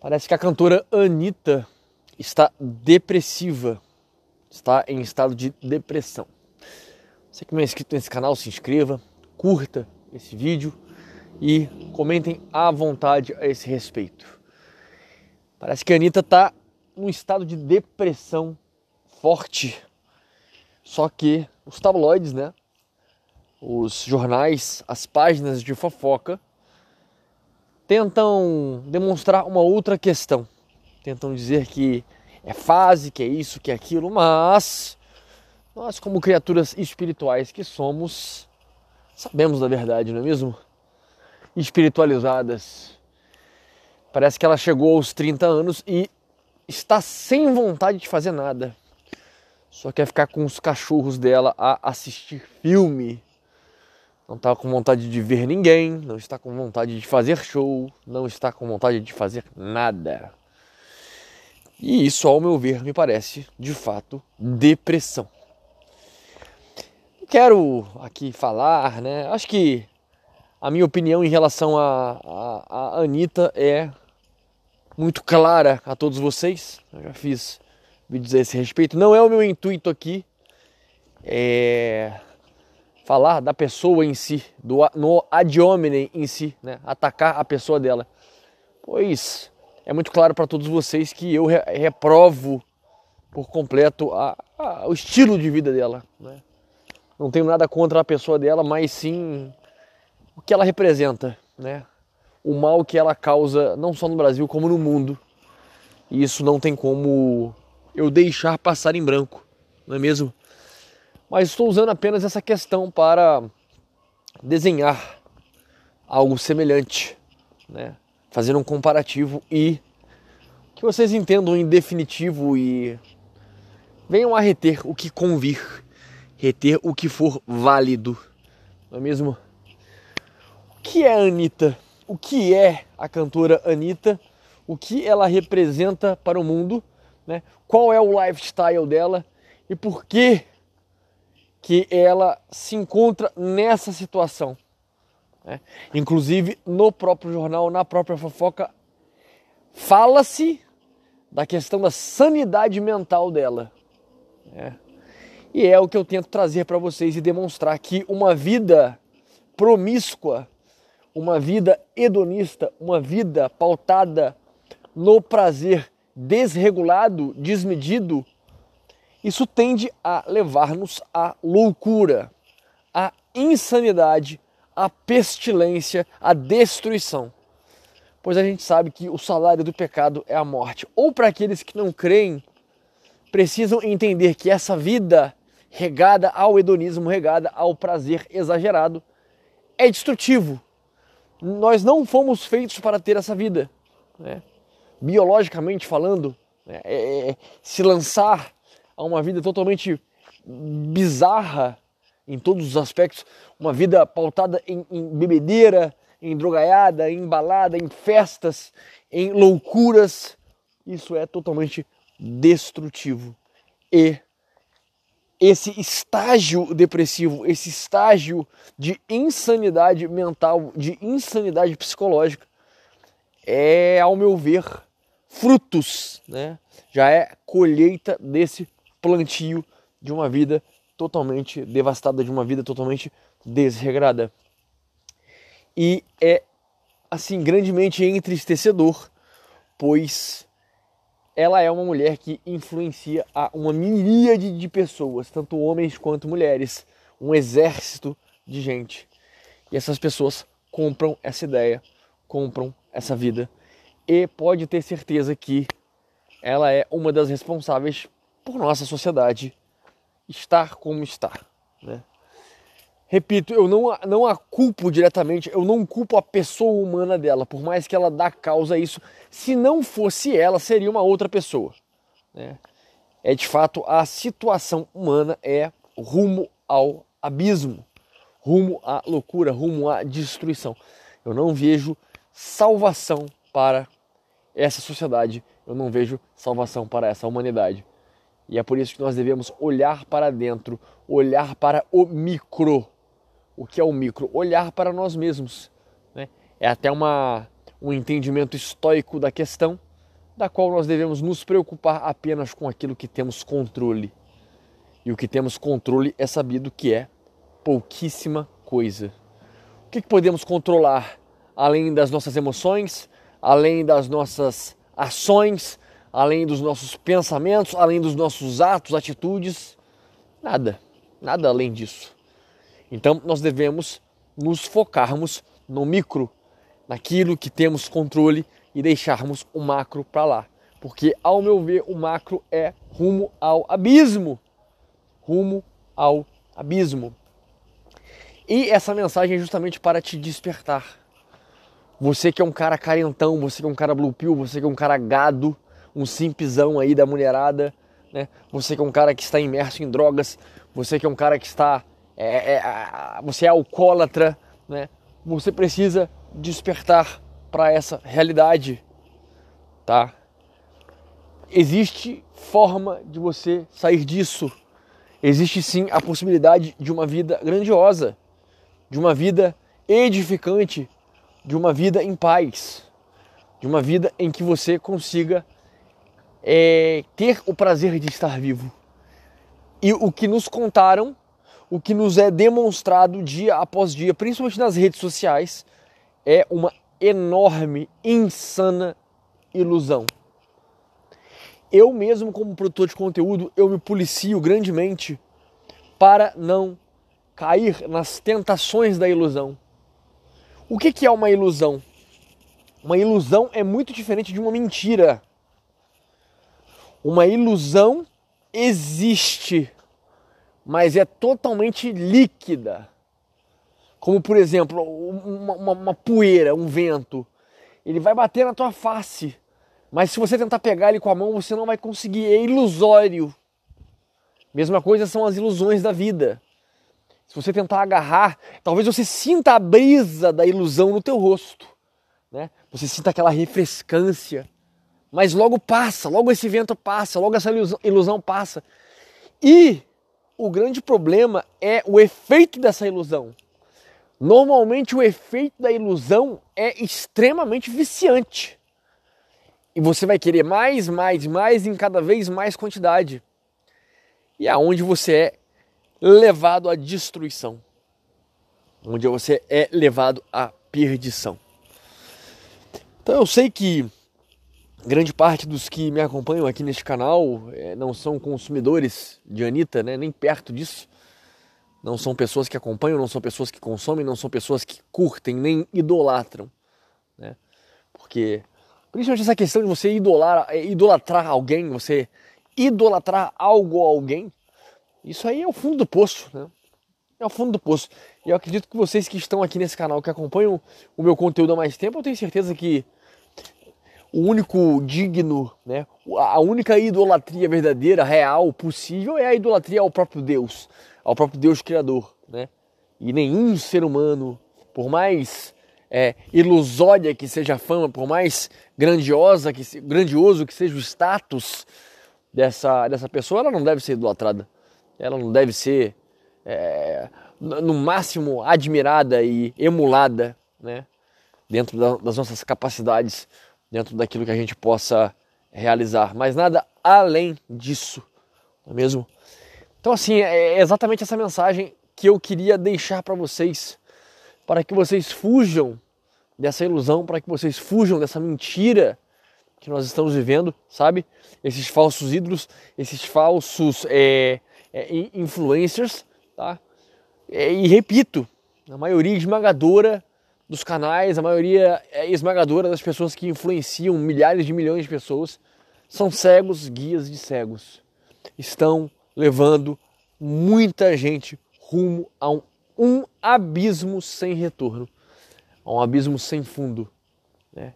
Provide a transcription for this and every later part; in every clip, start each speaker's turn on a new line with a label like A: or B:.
A: Parece que a cantora Anitta está depressiva, está em estado de depressão. Você que não é inscrito nesse canal, se inscreva, curta esse vídeo e comentem à vontade a esse respeito. Parece que a Anitta está num estado de depressão forte. Só que os tabloides, né? Os jornais, as páginas de fofoca tentam demonstrar uma outra questão. Tentam dizer que é fase, que é isso, que é aquilo, mas nós, como criaturas espirituais que somos, sabemos da verdade, não é mesmo? Espiritualizadas. Parece que ela chegou aos 30 anos e está sem vontade de fazer nada. Só quer ficar com os cachorros dela a assistir filme não está com vontade de ver ninguém, não está com vontade de fazer show, não está com vontade de fazer nada. E isso, ao meu ver, me parece de fato depressão. Quero aqui falar, né? Acho que a minha opinião em relação a, a, a Anitta é muito clara a todos vocês. Eu já fiz vídeos a esse respeito. Não é o meu intuito aqui é falar da pessoa em si, do, no ad hominem em si, né? atacar a pessoa dela. Pois é muito claro para todos vocês que eu reprovo por completo a, a, o estilo de vida dela. Né? Não tenho nada contra a pessoa dela, mas sim o que ela representa, né? o mal que ela causa não só no Brasil como no mundo. E isso não tem como eu deixar passar em branco, não é mesmo? Mas estou usando apenas essa questão para desenhar algo semelhante, né? fazer um comparativo e que vocês entendam em definitivo e venham a reter o que convir, reter o que for válido, não é mesmo? O que é a Anitta? O que é a cantora Anitta? O que ela representa para o mundo? Né? Qual é o lifestyle dela? E por que que ela se encontra nessa situação. Né? Inclusive, no próprio jornal, na própria fofoca, fala-se da questão da sanidade mental dela. Né? E é o que eu tento trazer para vocês e demonstrar que uma vida promíscua, uma vida hedonista, uma vida pautada no prazer desregulado, desmedido, isso tende a levar-nos à loucura, à insanidade, à pestilência, à destruição. Pois a gente sabe que o salário do pecado é a morte. Ou para aqueles que não creem, precisam entender que essa vida regada ao hedonismo, regada ao prazer exagerado, é destrutivo. Nós não fomos feitos para ter essa vida. Né? Biologicamente falando, né? é, é, se lançar a uma vida totalmente bizarra em todos os aspectos, uma vida pautada em, em bebedeira, em drogaiada, em balada, em festas, em loucuras. Isso é totalmente destrutivo. E esse estágio depressivo, esse estágio de insanidade mental, de insanidade psicológica, é, ao meu ver, frutos, né? já é colheita desse plantio de uma vida totalmente devastada, de uma vida totalmente desregrada. E é assim grandemente entristecedor, pois ela é uma mulher que influencia a uma miríade de pessoas, tanto homens quanto mulheres, um exército de gente. E essas pessoas compram essa ideia, compram essa vida e pode ter certeza que ela é uma das responsáveis por nossa sociedade estar como está. Né? Repito, eu não, não a culpo diretamente, eu não culpo a pessoa humana dela, por mais que ela dá causa a isso. Se não fosse ela, seria uma outra pessoa. Né? É de fato a situação humana é rumo ao abismo, rumo à loucura, rumo à destruição. Eu não vejo salvação para essa sociedade, eu não vejo salvação para essa humanidade. E é por isso que nós devemos olhar para dentro, olhar para o micro. O que é o micro? Olhar para nós mesmos. Né? É até uma, um entendimento estoico da questão, da qual nós devemos nos preocupar apenas com aquilo que temos controle. E o que temos controle é sabido que é pouquíssima coisa. O que, que podemos controlar além das nossas emoções, além das nossas ações, além dos nossos pensamentos, além dos nossos atos, atitudes? Nada, nada além disso. Então nós devemos nos focarmos no micro, naquilo que temos controle e deixarmos o macro para lá. Porque, ao meu ver, o macro é rumo ao abismo. Rumo ao abismo. E essa mensagem é justamente para te despertar. Você que é um cara carentão, você que é um cara blue pill, você que é um cara gado, um simpzão aí da mulherada, né? Você que é um cara que está imerso em drogas, você que é um cara que está é, é, você é alcoólatra, né? Você precisa despertar para essa realidade, tá? Existe forma de você sair disso. Existe sim a possibilidade de uma vida grandiosa, de uma vida edificante, de uma vida em paz, de uma vida em que você consiga é, ter o prazer de estar vivo. E o que nos contaram o que nos é demonstrado dia após dia, principalmente nas redes sociais, é uma enorme, insana ilusão. Eu mesmo, como produtor de conteúdo, eu me policio grandemente para não cair nas tentações da ilusão. O que, que é uma ilusão? Uma ilusão é muito diferente de uma mentira. Uma ilusão existe mas é totalmente líquida. Como, por exemplo, uma, uma, uma, poeira, um vento. Ele vai bater na tua face, mas se você tentar pegar ele com a mão, você não vai conseguir. É ilusório. Mesma coisa são as ilusões da vida. Se você tentar agarrar, talvez você sinta a brisa da ilusão no teu rosto. Né? Você sinta aquela refrescância. Mas logo passa, logo esse vento passa, logo essa ilusão, passa. E o grande problema é o efeito dessa ilusão. Normalmente o efeito da ilusão é extremamente viciante. E você vai querer mais, mais, mais em cada vez mais quantidade. E é onde você é levado à destruição. Onde você é levado à perdição. Então eu sei que grande parte dos que me acompanham aqui neste canal é, não são consumidores de Anitta, né? nem perto disso. Não são pessoas que acompanham, não são pessoas que consomem, não são pessoas que curtem, nem idolatram. Né? Porque, principalmente essa questão de você idolar, é, idolatrar alguém, você idolatrar algo ou alguém, isso aí é o fundo do poço. Né? É o fundo do poço. E eu acredito que vocês que estão aqui nesse canal, que acompanham o meu conteúdo há mais tempo, eu tenho certeza que o único digno, né? A única idolatria verdadeira, real, possível é a idolatria ao próprio Deus, ao próprio Deus criador, né? E nenhum ser humano, por mais é, ilusória que seja a fama, por mais grandiosa que grandioso que seja o status dessa dessa pessoa, ela não deve ser idolatrada. Ela não deve ser é, no máximo admirada e emulada, né? Dentro das nossas capacidades dentro daquilo que a gente possa realizar, mas nada além disso, não é mesmo? Então, assim, é exatamente essa mensagem que eu queria deixar para vocês, para que vocês fujam dessa ilusão, para que vocês fujam dessa mentira que nós estamos vivendo, sabe? Esses falsos ídolos, esses falsos é, é, influencers, tá? É, e repito, a maioria esmagadora dos canais, a maioria é esmagadora das pessoas que influenciam milhares de milhões de pessoas, são cegos, guias de cegos. Estão levando muita gente rumo a um, um abismo sem retorno, a um abismo sem fundo. Né?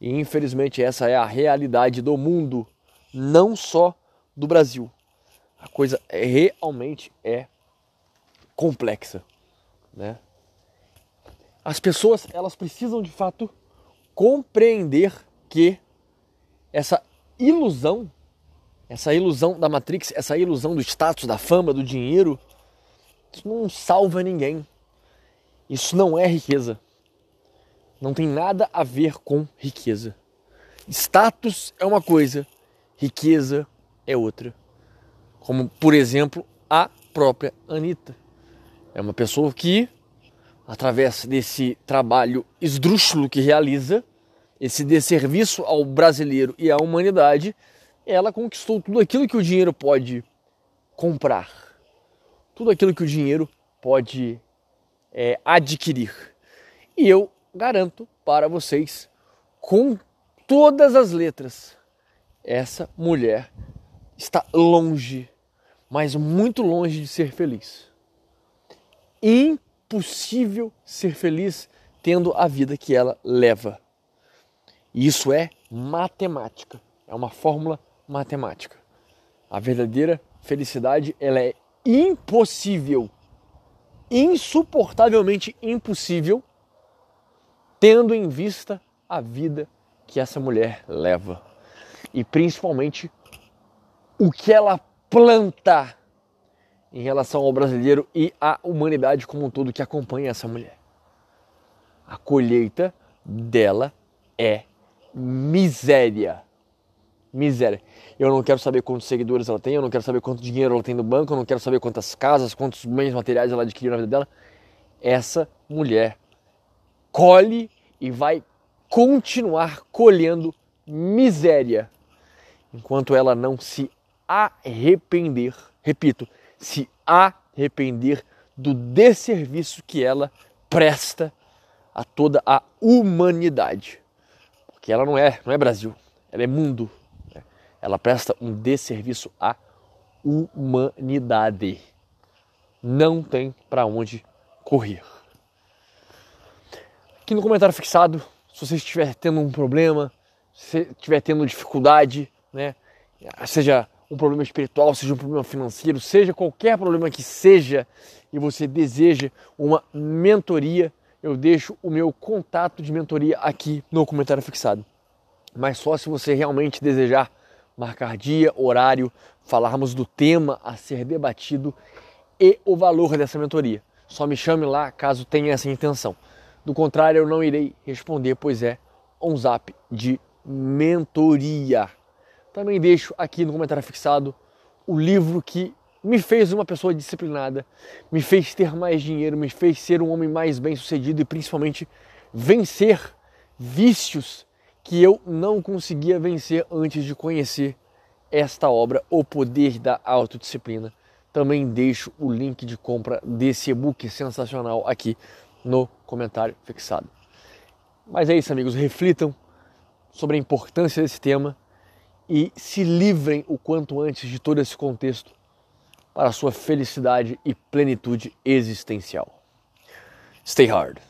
A: E infelizmente essa é a realidade do mundo, não só do Brasil. A coisa realmente é complexa, né? As pessoas elas precisam de fato compreender que essa ilusão, essa ilusão da Matrix, essa ilusão do status, da fama, do dinheiro, isso não salva ninguém. Isso não é riqueza. Não tem nada a ver com riqueza. Status é uma coisa, riqueza é outra. Como, por exemplo, a própria Anitta. É uma pessoa que, através desse trabalho esdrúxulo que realiza, esse desserviço ao brasileiro e à humanidade, ela conquistou tudo aquilo que o dinheiro pode comprar, tudo aquilo que o dinheiro pode é, adquirir. E eu garanto para vocês, com todas as letras, essa mulher está longe, mas muito longe de ser feliz. Impossível ser feliz tendo a vida que ela leva. Isso é matemática, é uma fórmula matemática. A verdadeira felicidade ela é impossível, insuportavelmente impossível, tendo em vista a vida que essa mulher leva e principalmente o que ela planta em relação ao brasileiro e à humanidade como um todo que acompanha essa mulher. A colheita dela é miséria. Miséria. Eu não quero saber quantos seguidores ela tem, eu não quero saber quanto dinheiro ela tem no banco, eu não quero saber quantas casas, quantos bens materiais ela adquiriu na vida dela. Essa mulher colhe e vai continuar colhendo miséria enquanto ela não se arrepender, repito, se arrepender do desserviço que ela presta a toda a humanidade. Porque ela não é, não é Brasil, ela é mundo. Né? Ela presta um desserviço à humanidade. Não tem para onde correr. Aqui no comentário fixado, se você estiver tendo um problema, se estiver tendo dificuldade, né, seja um problema espiritual, seja um problema financeiro, seja qualquer problema que seja, e você deseja uma mentoria, eu deixo o meu contato de mentoria aqui no comentário fixado. Mas só se você realmente desejar marcar dia, horário, falarmos do tema a ser debatido e o valor dessa mentoria. Só me chame lá caso tenha essa intenção. Do contrário, eu não irei responder, pois é um zap de mentoria. Também deixo aqui no comentário fixado o livro que me fez uma pessoa disciplinada, me fez ter mais dinheiro, me fez ser um homem mais bem sucedido e principalmente vencer vícios que eu não conseguia vencer antes de conhecer esta obra, O Poder da Autodisciplina. Também deixo o link de compra desse e-book sensacional aqui no comentário fixado. Mas é isso, amigos. Reflitam sobre a importância desse tema e se livrem o quanto antes de todo esse contexto para a sua felicidade e plenitude existencial. Stay hard.